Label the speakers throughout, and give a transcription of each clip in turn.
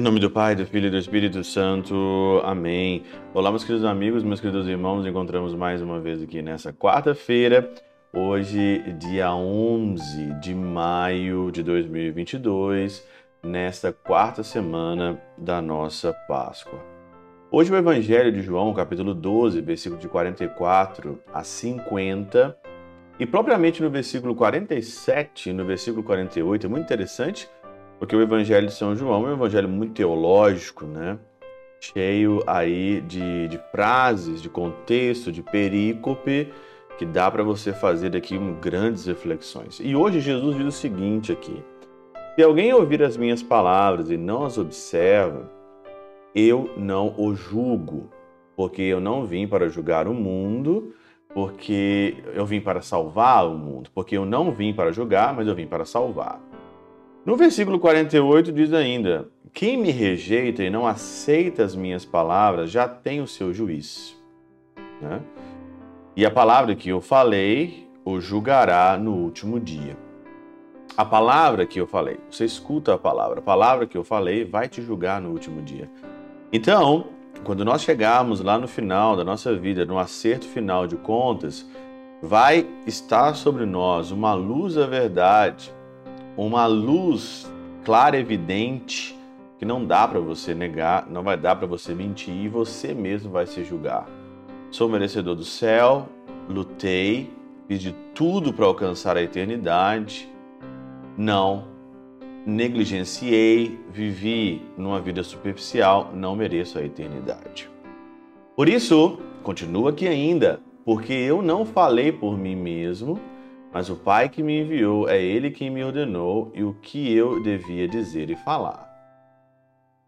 Speaker 1: Em nome do Pai, do Filho e do Espírito Santo. Amém. Olá, meus queridos amigos, meus queridos irmãos. Encontramos mais uma vez aqui nessa quarta-feira, hoje, dia 11 de maio de 2022, nesta quarta semana da nossa Páscoa. Hoje, o Evangelho de João, capítulo 12, versículo de 44 a 50, e propriamente no versículo 47 e no versículo 48, é muito interessante porque o Evangelho de São João é um evangelho muito teológico, né? Cheio aí de, de frases, de contexto, de perícope, que dá para você fazer aqui grandes reflexões. E hoje Jesus diz o seguinte aqui: Se alguém ouvir as minhas palavras e não as observa, eu não o julgo, porque eu não vim para julgar o mundo, porque eu vim para salvar o mundo, porque eu não vim para julgar, mas eu vim para salvar. No versículo 48 diz ainda: Quem me rejeita e não aceita as minhas palavras já tem o seu juízo. Né? E a palavra que eu falei o julgará no último dia. A palavra que eu falei, você escuta a palavra, a palavra que eu falei vai te julgar no último dia. Então, quando nós chegarmos lá no final da nossa vida, no acerto final de contas, vai estar sobre nós uma luz da verdade uma luz clara, evidente, que não dá para você negar, não vai dar para você mentir e você mesmo vai se julgar. Sou merecedor do céu, lutei, fiz de tudo para alcançar a eternidade. Não, negligenciei, vivi numa vida superficial, não mereço a eternidade. Por isso, continua aqui ainda, porque eu não falei por mim mesmo, mas o Pai que me enviou é ele quem me ordenou e o que eu devia dizer e falar.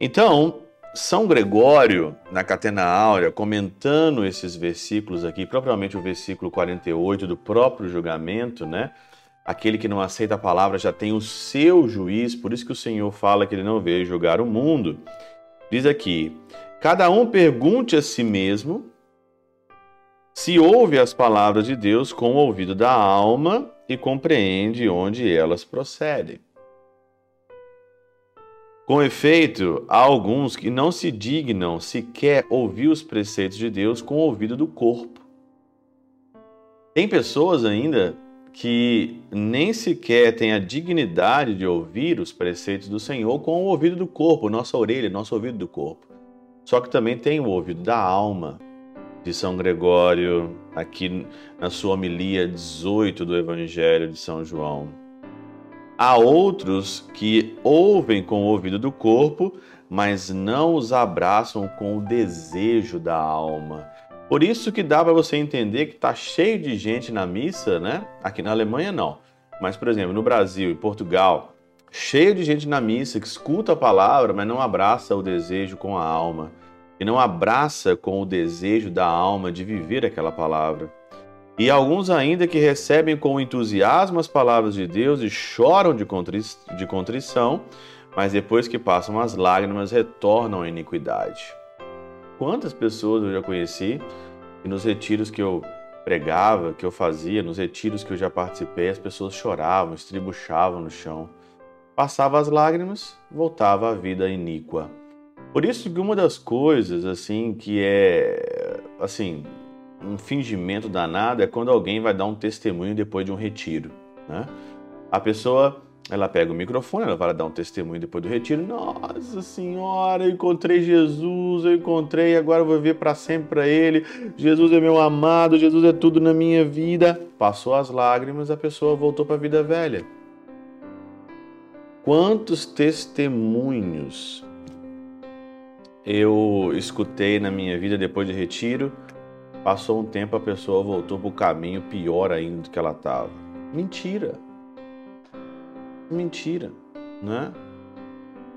Speaker 1: Então, São Gregório, na Catena Áurea, comentando esses versículos aqui, propriamente o versículo 48 do próprio julgamento, né? Aquele que não aceita a palavra já tem o seu juiz, por isso que o Senhor fala que ele não veio julgar o mundo. Diz aqui: cada um pergunte a si mesmo se ouve as palavras de Deus com o ouvido da alma e compreende onde elas procedem. Com efeito, há alguns que não se dignam sequer ouvir os preceitos de Deus com o ouvido do corpo. Tem pessoas ainda que nem sequer têm a dignidade de ouvir os preceitos do Senhor com o ouvido do corpo, nossa orelha, nosso ouvido do corpo. Só que também tem o ouvido da alma, de São Gregório, aqui na sua homilia 18 do Evangelho de São João. Há outros que ouvem com o ouvido do corpo, mas não os abraçam com o desejo da alma. Por isso que dá para você entender que está cheio de gente na missa, né? Aqui na Alemanha não, mas por exemplo no Brasil e Portugal, cheio de gente na missa que escuta a palavra, mas não abraça o desejo com a alma e não abraça com o desejo da alma de viver aquela palavra. E alguns ainda que recebem com entusiasmo as palavras de Deus e choram de, contri de contrição, mas depois que passam as lágrimas retornam à iniquidade. Quantas pessoas eu já conheci e nos retiros que eu pregava, que eu fazia, nos retiros que eu já participei, as pessoas choravam, estribuchavam no chão. Passava as lágrimas, voltava à vida iníqua. Por isso que uma das coisas assim que é assim um fingimento danado é quando alguém vai dar um testemunho depois de um retiro, né? A pessoa ela pega o microfone, ela vai dar um testemunho depois do retiro. Nossa Senhora, eu encontrei Jesus, eu encontrei, agora eu vou viver para sempre para Ele. Jesus é meu amado, Jesus é tudo na minha vida. Passou as lágrimas, a pessoa voltou para a vida velha. Quantos testemunhos eu escutei na minha vida depois de retiro. Passou um tempo, a pessoa voltou para o caminho pior ainda do que ela estava. Mentira. Mentira, né?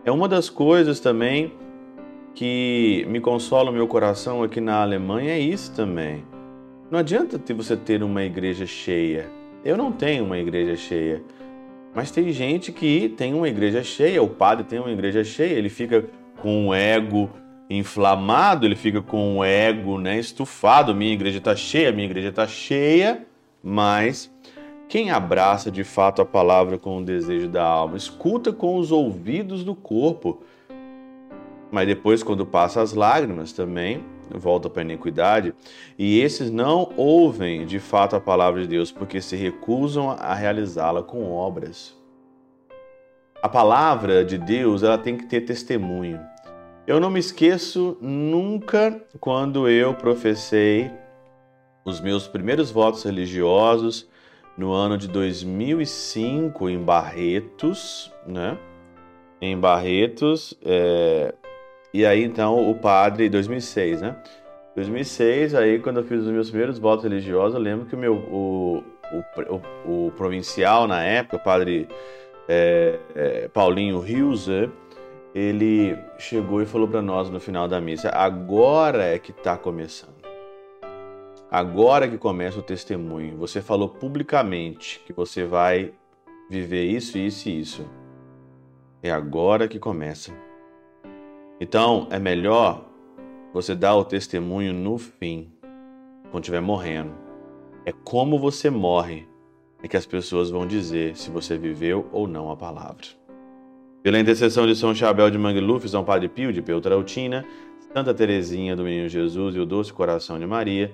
Speaker 1: É uma das coisas também que me consola o meu coração aqui na Alemanha é isso também. Não adianta você ter uma igreja cheia. Eu não tenho uma igreja cheia. Mas tem gente que tem uma igreja cheia, o padre tem uma igreja cheia, ele fica com o ego inflamado, ele fica com o ego né, estufado. Minha igreja está cheia, minha igreja está cheia. Mas quem abraça de fato a palavra com o desejo da alma, escuta com os ouvidos do corpo, mas depois, quando passa as lágrimas, também volta para a iniquidade, e esses não ouvem de fato a palavra de Deus, porque se recusam a realizá-la com obras. A palavra de Deus ela tem que ter testemunho. Eu não me esqueço nunca quando eu professei os meus primeiros votos religiosos no ano de 2005 em Barretos, né? Em Barretos, é... e aí então o padre, 2006, né? 2006, aí quando eu fiz os meus primeiros votos religiosos, eu lembro que o meu o, o, o, o provincial na época, o padre é, é, Paulinho Rios, ele chegou e falou para nós no final da missa: agora é que está começando. Agora que começa o testemunho. Você falou publicamente que você vai viver isso, isso e isso. É agora que começa. Então, é melhor você dar o testemunho no fim, quando estiver morrendo. É como você morre é que as pessoas vão dizer se você viveu ou não a palavra. Pela intercessão de São Chabel de Mangluf, São Padre Pio de Peltrautina, Santa Teresinha do Menino Jesus e o Doce Coração de Maria,